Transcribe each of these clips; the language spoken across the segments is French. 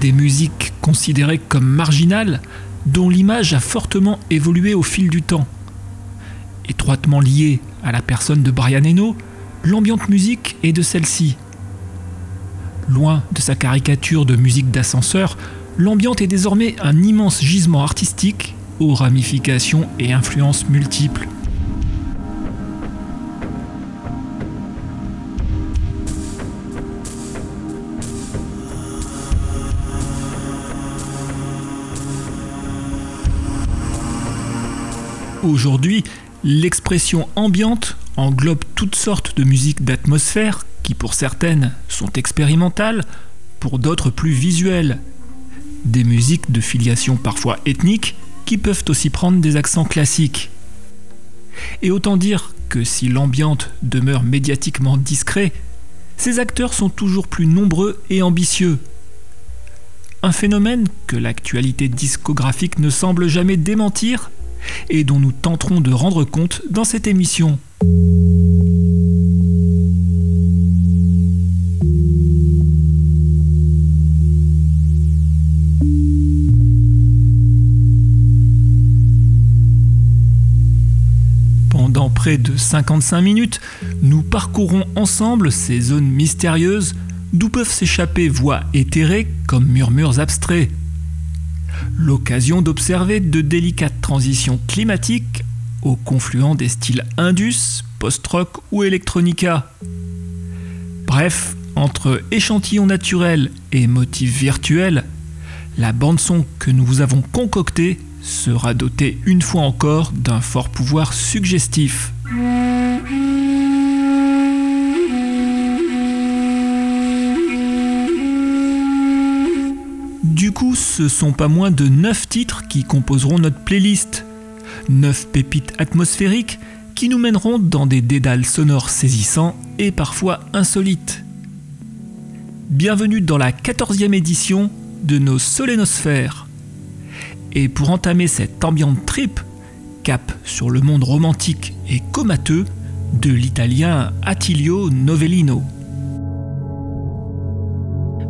Des musiques considérées comme marginales dont l'image a fortement évolué au fil du temps. Étroitement liée à la personne de Brian Eno, l'ambiante musique est de celle-ci. Loin de sa caricature de musique d'ascenseur, l'ambiante est désormais un immense gisement artistique aux ramifications et influences multiples. Aujourd'hui, l'expression ambiante englobe toutes sortes de musiques d'atmosphère qui pour certaines sont expérimentales, pour d'autres plus visuelles. Des musiques de filiation parfois ethnique qui peuvent aussi prendre des accents classiques. Et autant dire que si l'ambiante demeure médiatiquement discret, ces acteurs sont toujours plus nombreux et ambitieux. Un phénomène que l'actualité discographique ne semble jamais démentir et dont nous tenterons de rendre compte dans cette émission. Pendant près de 55 minutes, nous parcourrons ensemble ces zones mystérieuses d'où peuvent s'échapper voix éthérées comme murmures abstraits. L'occasion d'observer de délicates transitions climatiques au confluent des styles indus, post-rock ou electronica. Bref, entre échantillons naturels et motifs virtuels, la bande-son que nous vous avons concoctée sera dotée une fois encore d'un fort pouvoir suggestif. Ce sont pas moins de 9 titres qui composeront notre playlist. 9 pépites atmosphériques qui nous mèneront dans des dédales sonores saisissants et parfois insolites. Bienvenue dans la 14e édition de nos Solénosphères. Et pour entamer cette ambiante trip, cap sur le monde romantique et comateux de l'italien Attilio Novellino.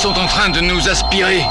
Sont en train de nous aspirer.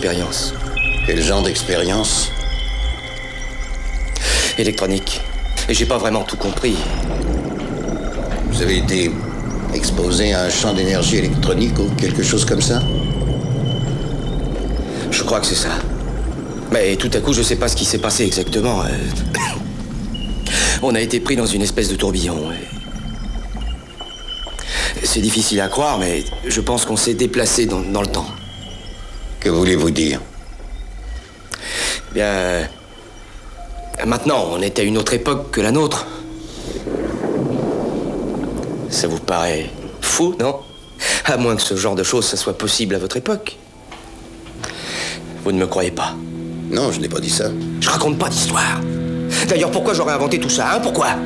Quel genre d'expérience Électronique. Et j'ai pas vraiment tout compris. Vous avez été exposé à un champ d'énergie électronique ou quelque chose comme ça? Je crois que c'est ça. Mais tout à coup, je sais pas ce qui s'est passé exactement. Euh. On a été pris dans une espèce de tourbillon. C'est difficile à croire, mais je pense qu'on s'est déplacé dans, dans, le temps. Que voulez-vous dire Bien. Euh, maintenant, on est à une autre époque que la nôtre. Ça vous paraît fou, non? À moins que ce genre de choses, ça soit possible à votre époque. Vous ne me croyez pas Non, je n'ai pas dit ça. Je raconte pas d'histoire. D'ailleurs, pourquoi j'aurais inventé tout ça, hein? Pourquoi?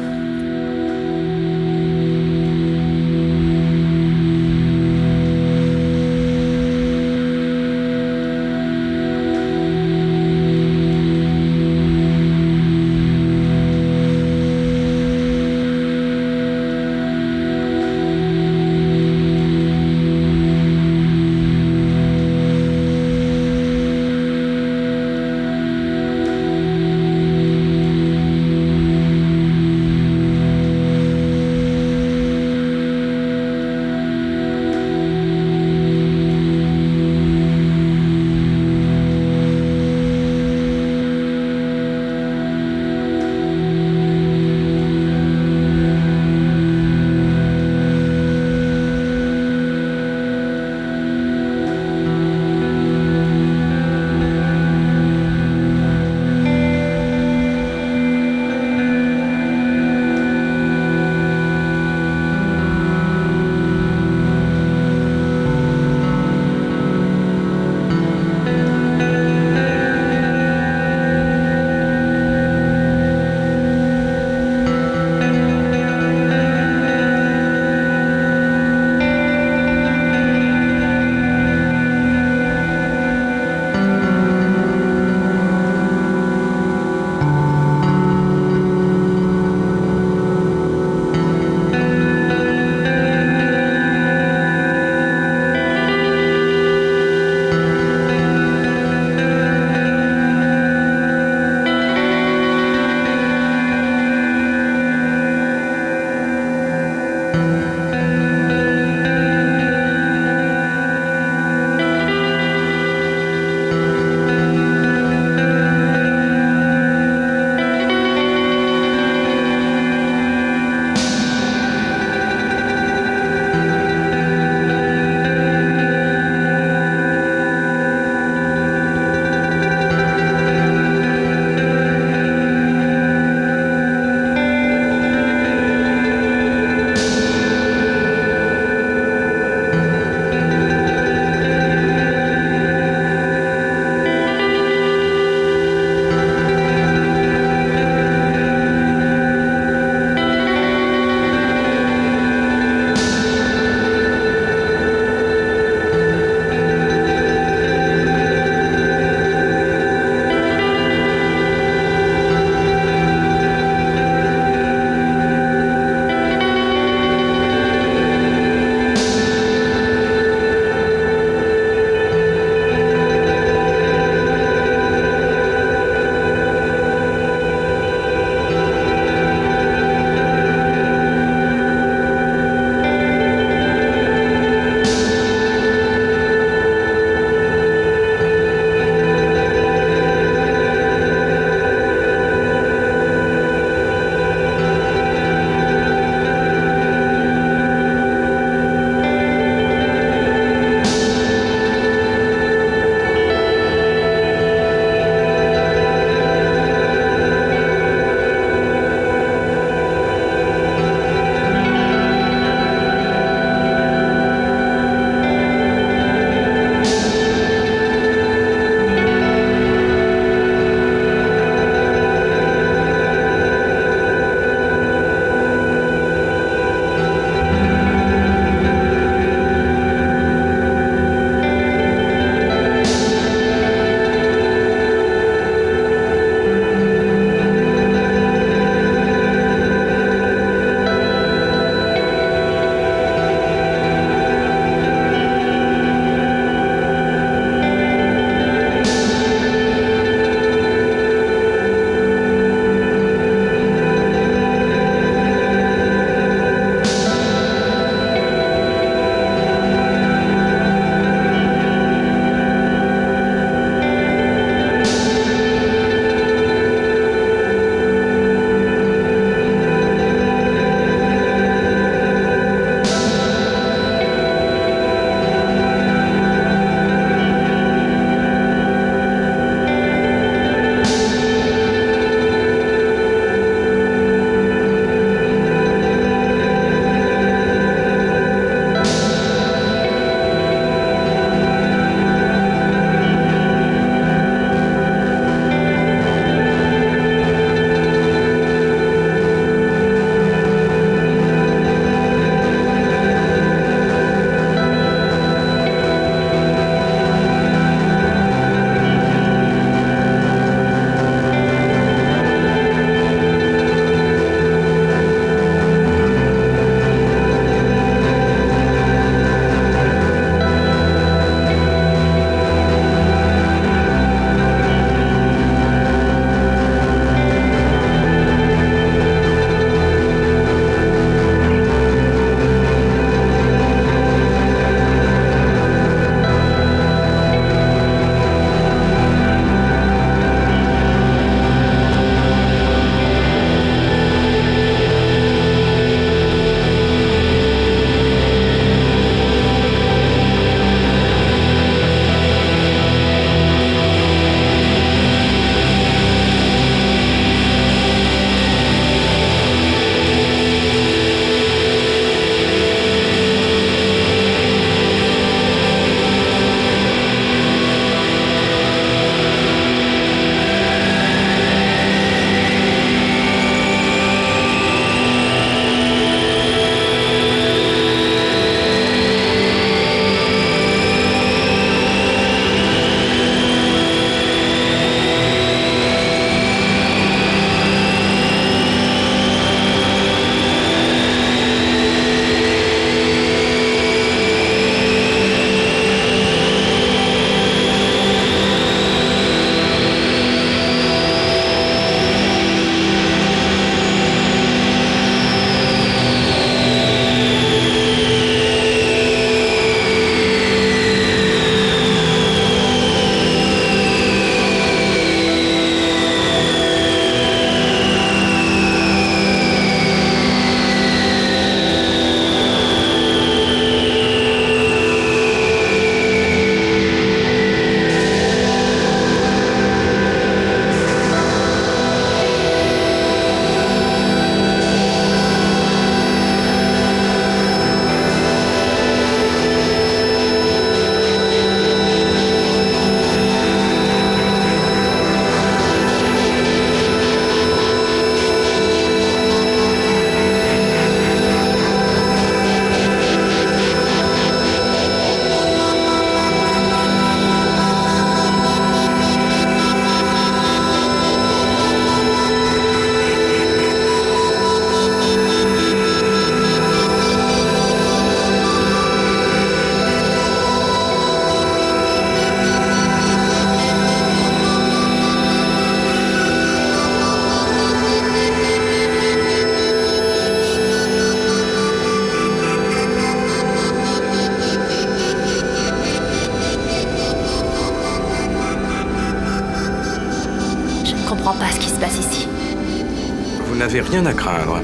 Rien à craindre.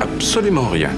Absolument rien.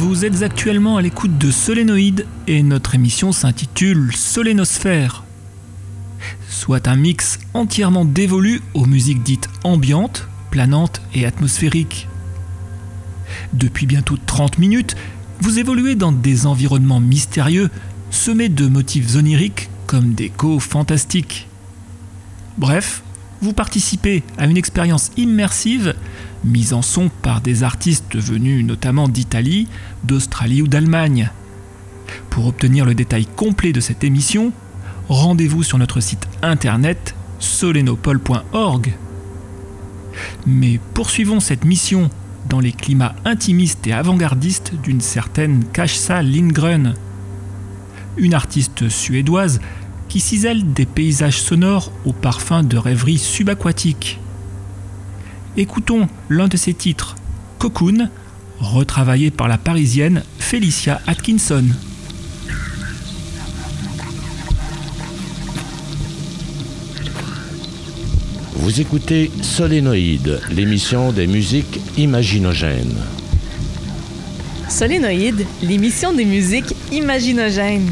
Vous êtes actuellement à l'écoute de Solénoïde et notre émission s'intitule Solénosphère. Soit un mix entièrement dévolu aux musiques dites ambiantes, planantes et atmosphériques. Depuis bientôt 30 minutes, vous évoluez dans des environnements mystérieux semés de motifs oniriques comme d'échos fantastiques. Bref, vous participez à une expérience immersive mise en son par des artistes venus notamment d'Italie, d'Australie ou d'Allemagne. Pour obtenir le détail complet de cette émission, rendez-vous sur notre site internet solenopole.org. Mais poursuivons cette mission dans les climats intimistes et avant-gardistes d'une certaine Kajsa Lindgren, une artiste suédoise qui cisèle des paysages sonores au parfum de rêveries subaquatiques. Écoutons l'un de ses titres, Cocoon, retravaillé par la parisienne Felicia Atkinson. Vous écoutez Solénoïde, l'émission des musiques imaginogènes. Solénoïde, l'émission des musiques imaginogènes.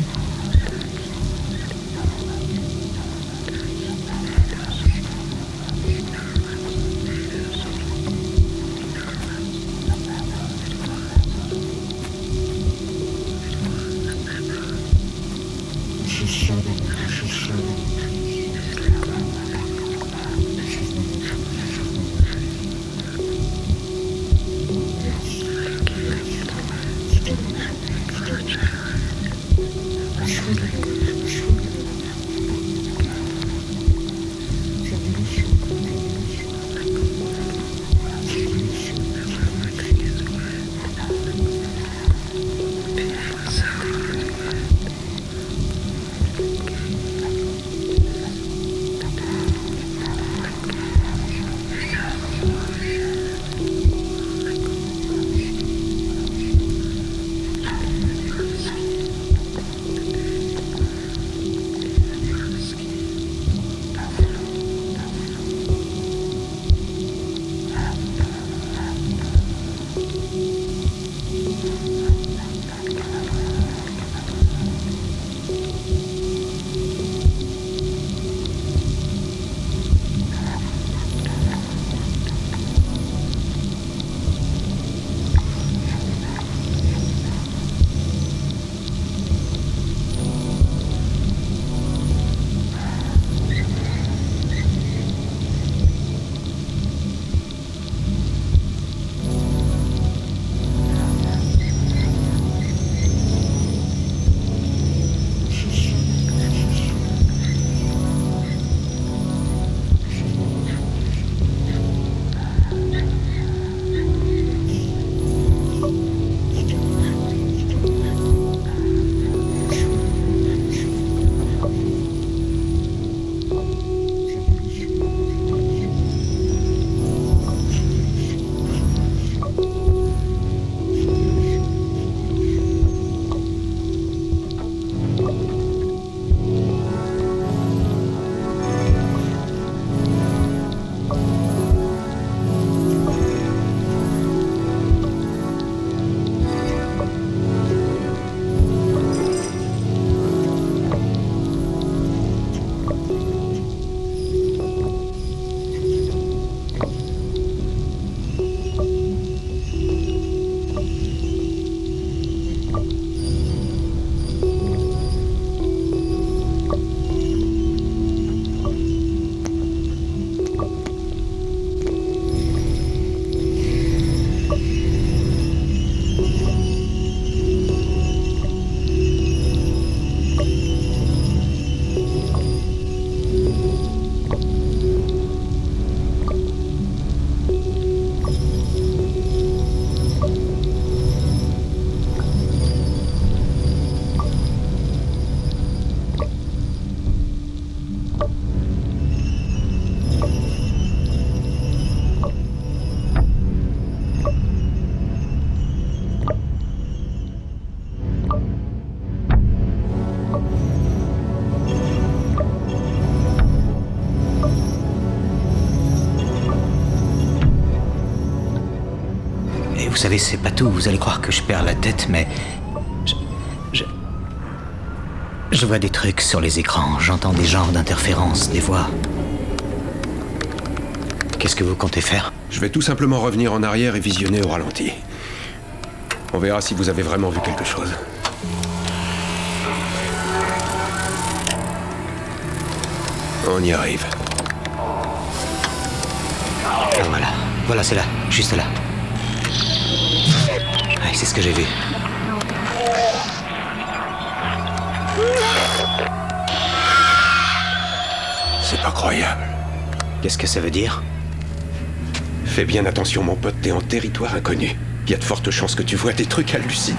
Vous savez, c'est pas tout. Vous allez croire que je perds la tête, mais. Je. Je, je vois des trucs sur les écrans. J'entends des genres d'interférences, des voix. Qu'est-ce que vous comptez faire? Je vais tout simplement revenir en arrière et visionner au ralenti. On verra si vous avez vraiment vu quelque chose. On y arrive. Ah, voilà. Voilà, c'est là. Juste là. C'est ce que j'ai vu. C'est pas croyable. Qu'est-ce que ça veut dire? Fais bien attention, mon pote, t'es en territoire inconnu. Il y a de fortes chances que tu vois des trucs hallucinants.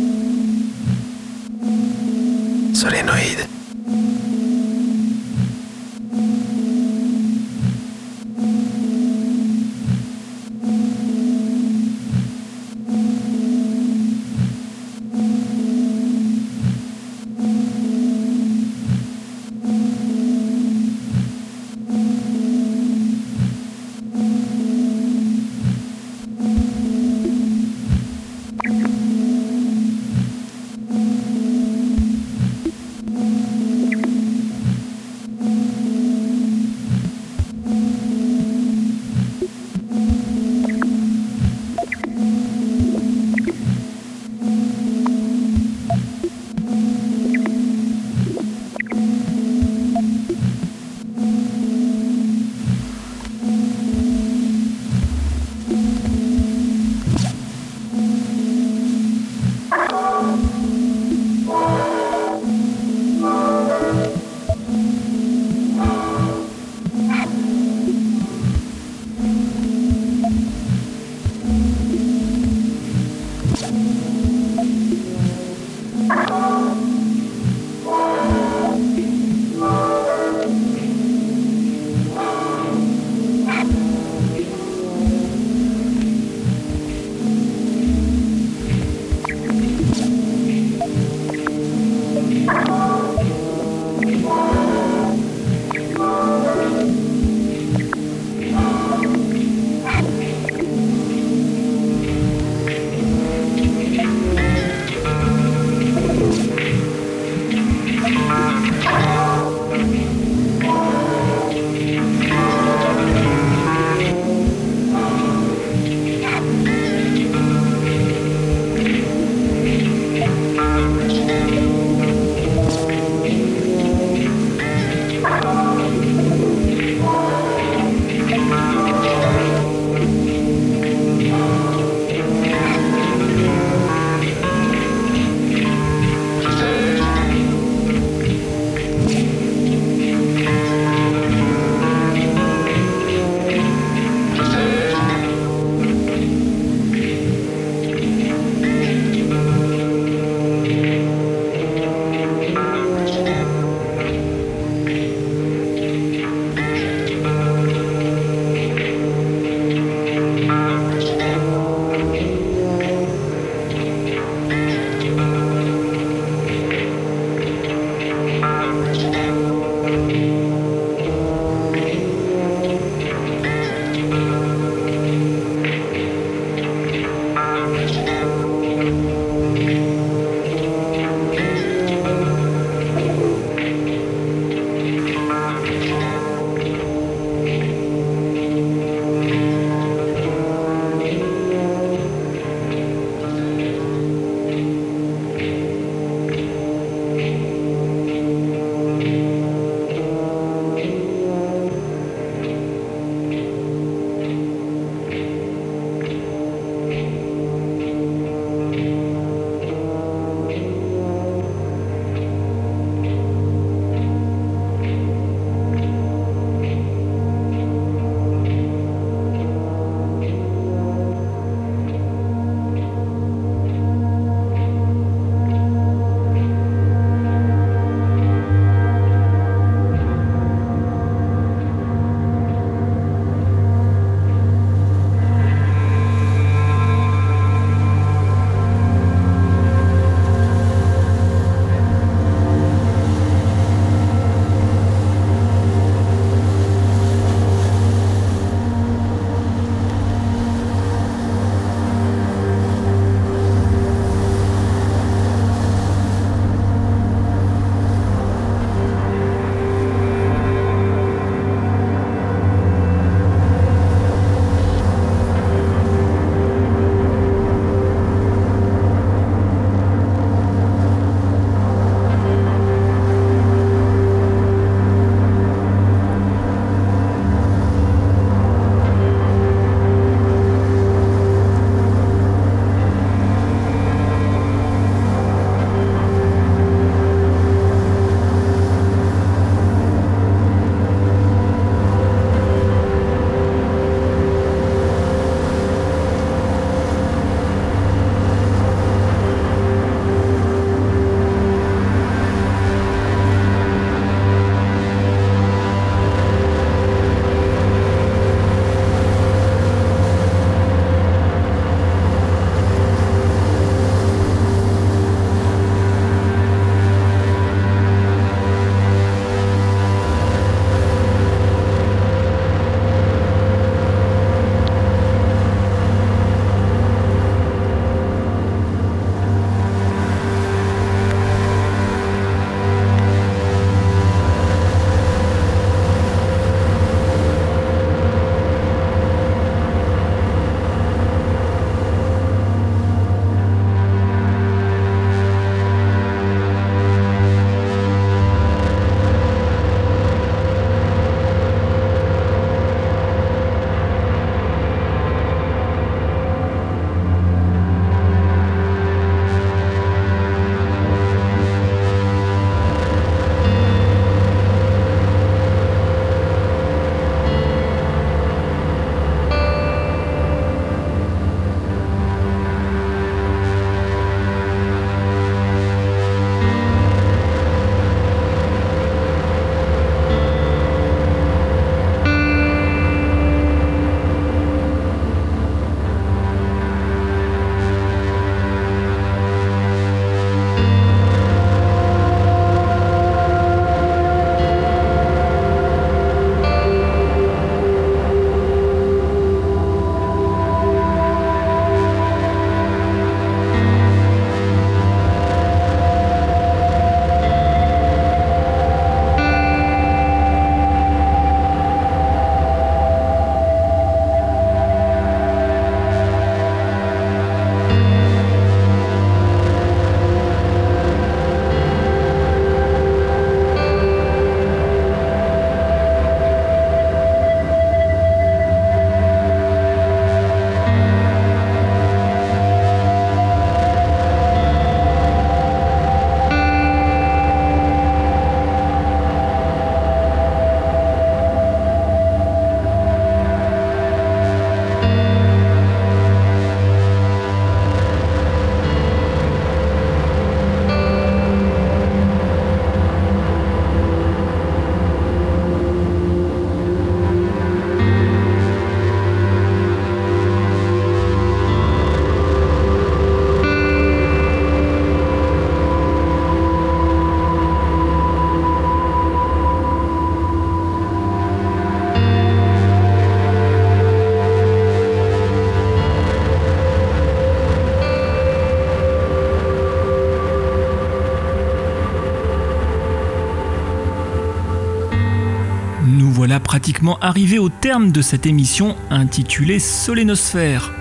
Pratiquement arrivé au terme de cette émission intitulée Solénosphère.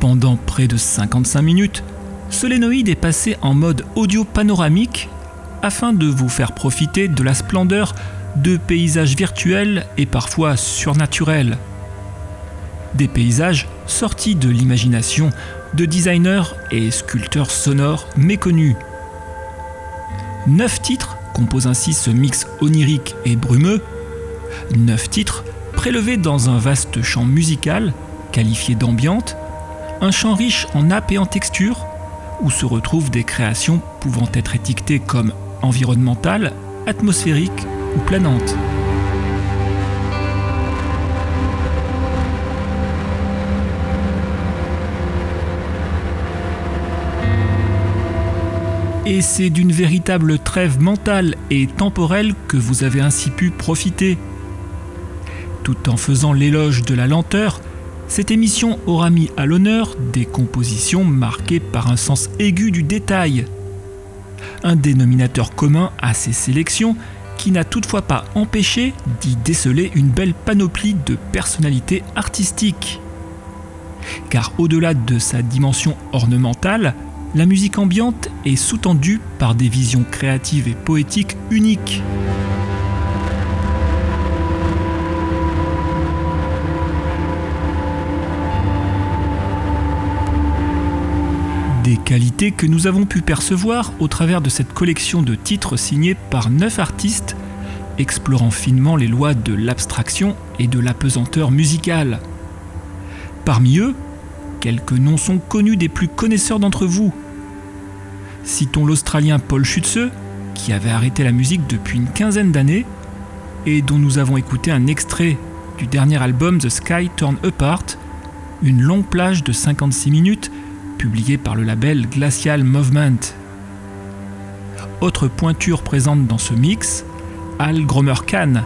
Pendant près de 55 minutes, Solénoïde est passé en mode audio panoramique afin de vous faire profiter de la splendeur de paysages virtuels et parfois surnaturels. Des paysages sortis de l'imagination de designers et sculpteurs sonores méconnus. Neuf titres composent ainsi ce mix onirique et brumeux. Neuf titres prélevés dans un vaste champ musical, qualifié d'ambiante, un champ riche en nappes et en textures, où se retrouvent des créations pouvant être étiquetées comme environnementales, atmosphériques ou planantes. Et c'est d'une véritable trêve mentale et temporelle que vous avez ainsi pu profiter. Tout en faisant l'éloge de la lenteur, cette émission aura mis à l'honneur des compositions marquées par un sens aigu du détail. Un dénominateur commun à ces sélections qui n'a toutefois pas empêché d'y déceler une belle panoplie de personnalités artistiques. Car au-delà de sa dimension ornementale, la musique ambiante est sous-tendue par des visions créatives et poétiques uniques. Des qualités que nous avons pu percevoir au travers de cette collection de titres signés par neuf artistes, explorant finement les lois de l'abstraction et de l'apesanteur musicale. Parmi eux, quelques noms sont connus des plus connaisseurs d'entre vous. Citons l'Australien Paul Schütze, qui avait arrêté la musique depuis une quinzaine d'années et dont nous avons écouté un extrait du dernier album The Sky Turn Apart, une longue plage de 56 minutes publié par le label Glacial Movement. Autre pointure présente dans ce mix, Al Gromer Kahn,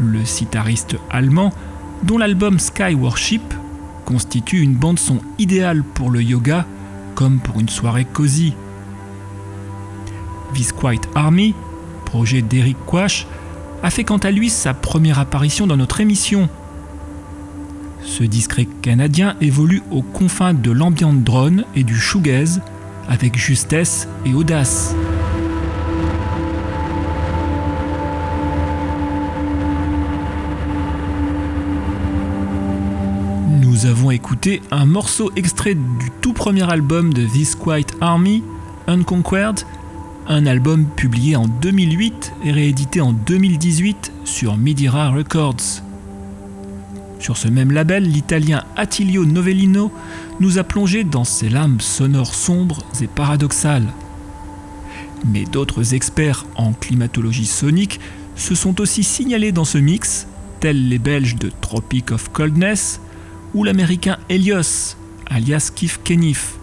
le sitariste allemand dont l'album Sky Worship constitue une bande-son idéale pour le yoga comme pour une soirée cosy. Visquite Army, projet d'Eric Quash, a fait quant à lui sa première apparition dans notre émission ce discret canadien évolue aux confins de l'ambient drone et du shoegaze avec justesse et audace. Nous avons écouté un morceau extrait du tout premier album de This Quiet Army, Unconquered, un album publié en 2008 et réédité en 2018 sur Midira Records. Sur ce même label, l'italien Attilio Novellino nous a plongé dans ses lames sonores sombres et paradoxales. Mais d'autres experts en climatologie sonique se sont aussi signalés dans ce mix, tels les Belges de Tropic of Coldness ou l'américain Helios, alias Kif Kenif.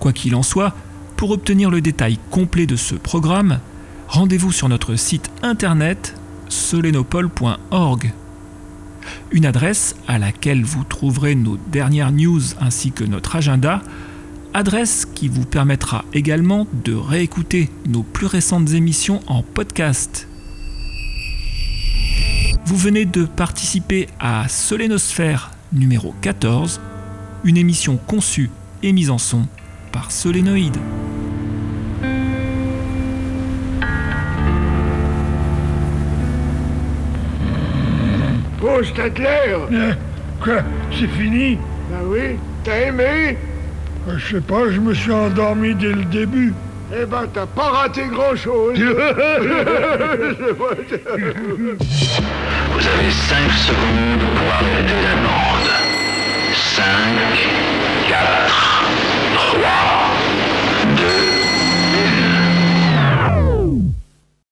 Quoi qu'il en soit, pour obtenir le détail complet de ce programme, rendez-vous sur notre site internet solenopole.org une adresse à laquelle vous trouverez nos dernières news ainsi que notre agenda, adresse qui vous permettra également de réécouter nos plus récentes émissions en podcast. Vous venez de participer à Solénosphère numéro 14, une émission conçue et mise en son par Solénoïde. Oh, clair euh, Quoi C'est fini? Ben oui. T'as aimé? Euh, Je sais pas, je me suis endormi dès le début. Eh ben, t'as pas raté grand-chose. Vous avez 5 secondes pour arrêter la bande. 5, 4, 3,